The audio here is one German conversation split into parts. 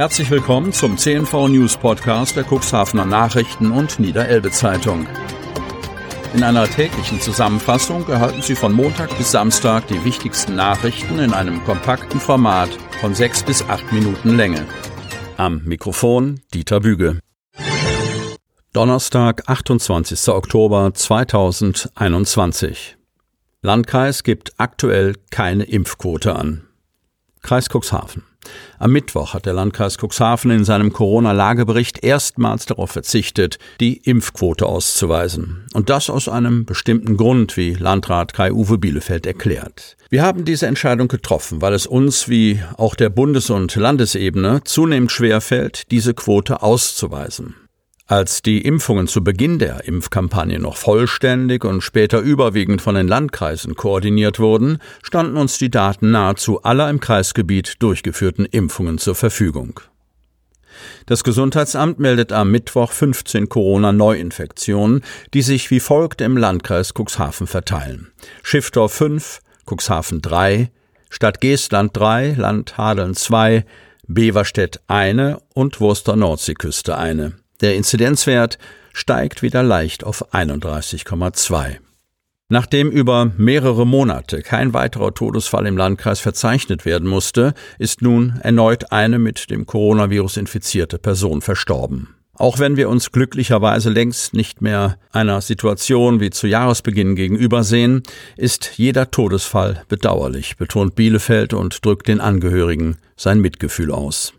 Herzlich willkommen zum CNV News Podcast der Cuxhavener Nachrichten und Niederelbe Zeitung. In einer täglichen Zusammenfassung erhalten Sie von Montag bis Samstag die wichtigsten Nachrichten in einem kompakten Format von sechs bis acht Minuten Länge. Am Mikrofon Dieter Büge. Donnerstag, 28. Oktober 2021. Landkreis gibt aktuell keine Impfquote an. Kreis Cuxhaven. Am Mittwoch hat der Landkreis Cuxhaven in seinem Corona-Lagebericht erstmals darauf verzichtet, die Impfquote auszuweisen. Und das aus einem bestimmten Grund, wie Landrat Kai-Uwe Bielefeld erklärt. Wir haben diese Entscheidung getroffen, weil es uns, wie auch der Bundes- und Landesebene, zunehmend schwerfällt, diese Quote auszuweisen. Als die Impfungen zu Beginn der Impfkampagne noch vollständig und später überwiegend von den Landkreisen koordiniert wurden, standen uns die Daten nahezu aller im Kreisgebiet durchgeführten Impfungen zur Verfügung. Das Gesundheitsamt meldet am Mittwoch 15 Corona-Neuinfektionen, die sich wie folgt im Landkreis Cuxhaven verteilen. Schiffdorf 5, Cuxhaven 3, Stadt Geestland 3, Land Hadeln 2, Beverstedt eine und Wurster Nordseeküste eine. Der Inzidenzwert steigt wieder leicht auf 31,2. Nachdem über mehrere Monate kein weiterer Todesfall im Landkreis verzeichnet werden musste, ist nun erneut eine mit dem Coronavirus infizierte Person verstorben. Auch wenn wir uns glücklicherweise längst nicht mehr einer Situation wie zu Jahresbeginn gegenübersehen, ist jeder Todesfall bedauerlich, betont Bielefeld und drückt den Angehörigen sein Mitgefühl aus.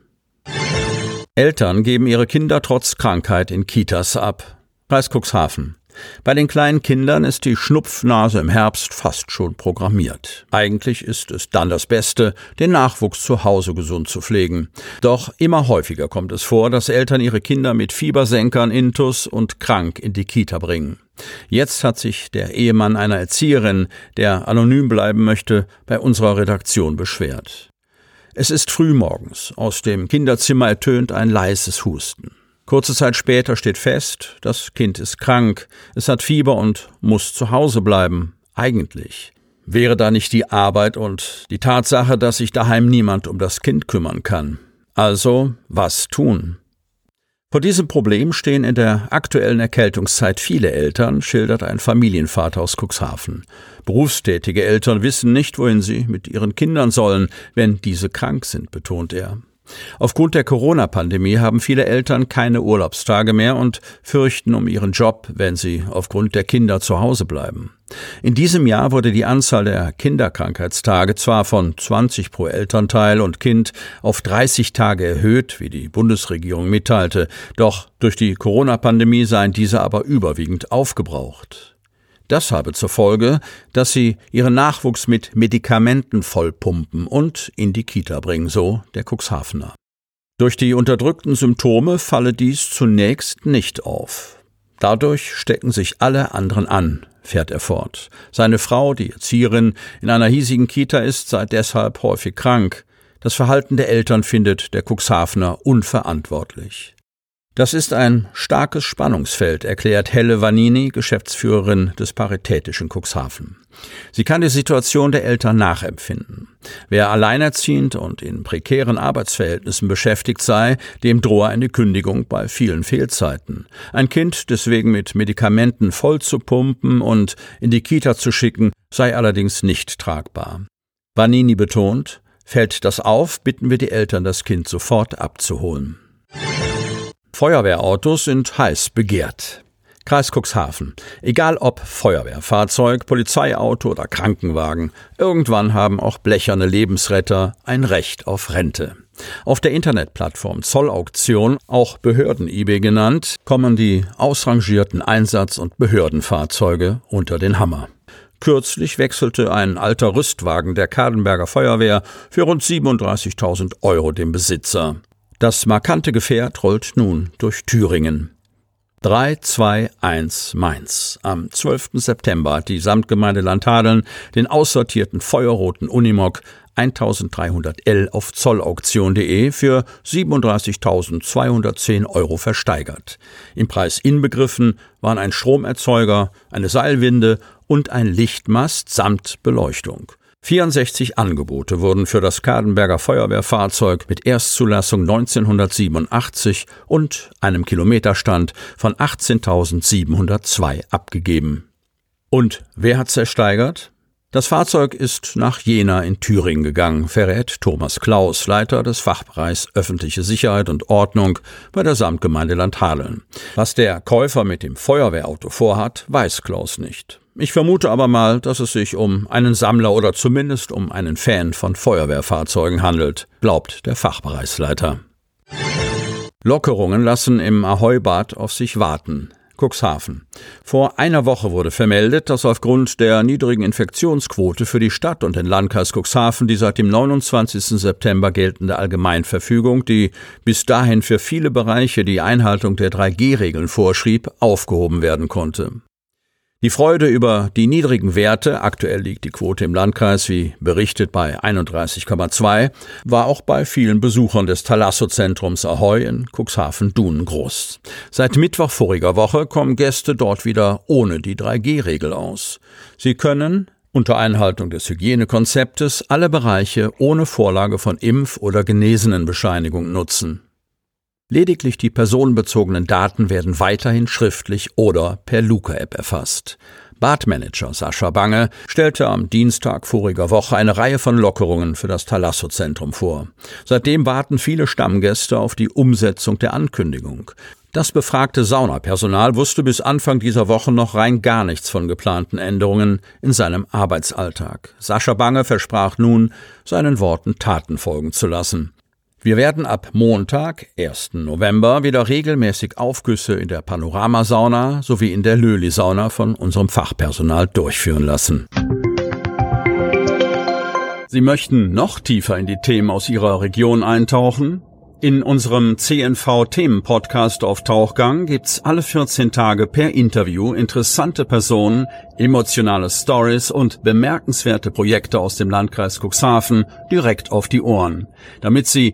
Eltern geben ihre Kinder trotz Krankheit in Kitas ab. Kreis Cuxhaven. Bei den kleinen Kindern ist die Schnupfnase im Herbst fast schon programmiert. Eigentlich ist es dann das Beste, den Nachwuchs zu Hause gesund zu pflegen. Doch immer häufiger kommt es vor, dass Eltern ihre Kinder mit Fiebersenkern, Intus und krank in die Kita bringen. Jetzt hat sich der Ehemann einer Erzieherin, der anonym bleiben möchte, bei unserer Redaktion beschwert. Es ist frühmorgens. Aus dem Kinderzimmer ertönt ein leises Husten. Kurze Zeit später steht fest, das Kind ist krank, es hat Fieber und muss zu Hause bleiben. Eigentlich. Wäre da nicht die Arbeit und die Tatsache, dass sich daheim niemand um das Kind kümmern kann. Also, was tun? Vor diesem Problem stehen in der aktuellen Erkältungszeit viele Eltern, schildert ein Familienvater aus Cuxhaven. Berufstätige Eltern wissen nicht, wohin sie mit ihren Kindern sollen, wenn diese krank sind, betont er. Aufgrund der Corona-Pandemie haben viele Eltern keine Urlaubstage mehr und fürchten um ihren Job, wenn sie aufgrund der Kinder zu Hause bleiben. In diesem Jahr wurde die Anzahl der Kinderkrankheitstage zwar von 20 pro Elternteil und Kind auf 30 Tage erhöht, wie die Bundesregierung mitteilte, doch durch die Corona-Pandemie seien diese aber überwiegend aufgebraucht. Das habe zur Folge, dass sie ihren Nachwuchs mit Medikamenten vollpumpen und in die Kita bringen, so der Cuxhavener. Durch die unterdrückten Symptome falle dies zunächst nicht auf. Dadurch stecken sich alle anderen an, fährt er fort. Seine Frau, die Erzieherin, in einer hiesigen Kita ist, sei deshalb häufig krank. Das Verhalten der Eltern findet der Cuxhavener unverantwortlich. Das ist ein starkes Spannungsfeld, erklärt Helle Vanini, Geschäftsführerin des Paritätischen Cuxhaven. Sie kann die Situation der Eltern nachempfinden. Wer alleinerziehend und in prekären Arbeitsverhältnissen beschäftigt sei, dem drohe eine Kündigung bei vielen Fehlzeiten. Ein Kind deswegen mit Medikamenten voll zu pumpen und in die Kita zu schicken, sei allerdings nicht tragbar. Vanini betont, fällt das auf, bitten wir die Eltern, das Kind sofort abzuholen. Feuerwehrautos sind heiß begehrt. Kreis Cuxhaven. Egal ob Feuerwehrfahrzeug, Polizeiauto oder Krankenwagen, irgendwann haben auch blecherne Lebensretter ein Recht auf Rente. Auf der Internetplattform Zollauktion, auch Behörden-eBay genannt, kommen die ausrangierten Einsatz- und Behördenfahrzeuge unter den Hammer. Kürzlich wechselte ein alter Rüstwagen der Kadenberger Feuerwehr für rund 37.000 Euro dem Besitzer. Das markante Gefährt rollt nun durch Thüringen. 321 Mainz. Am 12. September hat die Samtgemeinde Landhadeln den aussortierten feuerroten Unimog 1300L auf zollauktion.de für 37.210 Euro versteigert. Im Preis inbegriffen waren ein Stromerzeuger, eine Seilwinde und ein Lichtmast samt Beleuchtung. 64 Angebote wurden für das Kadenberger Feuerwehrfahrzeug mit Erstzulassung 1987 und einem Kilometerstand von 18.702 abgegeben. Und wer hat's ersteigert? Das Fahrzeug ist nach Jena in Thüringen gegangen, verrät Thomas Klaus, Leiter des Fachbereichs Öffentliche Sicherheit und Ordnung bei der Samtgemeinde Landhadeln. Was der Käufer mit dem Feuerwehrauto vorhat, weiß Klaus nicht. Ich vermute aber mal, dass es sich um einen Sammler oder zumindest um einen Fan von Feuerwehrfahrzeugen handelt, glaubt der Fachbereichsleiter. Lockerungen lassen im Ahoi-Bad auf sich warten. Cuxhaven. Vor einer Woche wurde vermeldet, dass aufgrund der niedrigen Infektionsquote für die Stadt und den Landkreis Cuxhaven die seit dem 29. September geltende Allgemeinverfügung, die bis dahin für viele Bereiche die Einhaltung der 3G-Regeln vorschrieb, aufgehoben werden konnte. Die Freude über die niedrigen Werte, aktuell liegt die Quote im Landkreis wie berichtet bei 31,2, war auch bei vielen Besuchern des Thalasso-Zentrums Ahoy in Cuxhaven-Dunen groß. Seit Mittwoch voriger Woche kommen Gäste dort wieder ohne die 3G-Regel aus. Sie können unter Einhaltung des Hygienekonzeptes alle Bereiche ohne Vorlage von Impf- oder Genesenenbescheinigung nutzen. Lediglich die personenbezogenen Daten werden weiterhin schriftlich oder per Luca-App erfasst. Badmanager Sascha Bange stellte am Dienstag voriger Woche eine Reihe von Lockerungen für das Thalasso-Zentrum vor. Seitdem warten viele Stammgäste auf die Umsetzung der Ankündigung. Das befragte Saunapersonal wusste bis Anfang dieser Woche noch rein gar nichts von geplanten Änderungen in seinem Arbeitsalltag. Sascha Bange versprach nun, seinen Worten Taten folgen zu lassen. Wir werden ab Montag, 1. November, wieder regelmäßig Aufgüsse in der Panoramasauna sowie in der Löli-Sauna von unserem Fachpersonal durchführen lassen. Sie möchten noch tiefer in die Themen aus Ihrer Region eintauchen? In unserem CNV-Themen-Podcast auf Tauchgang gibt's alle 14 Tage per Interview interessante Personen, emotionale Stories und bemerkenswerte Projekte aus dem Landkreis Cuxhaven direkt auf die Ohren. Damit Sie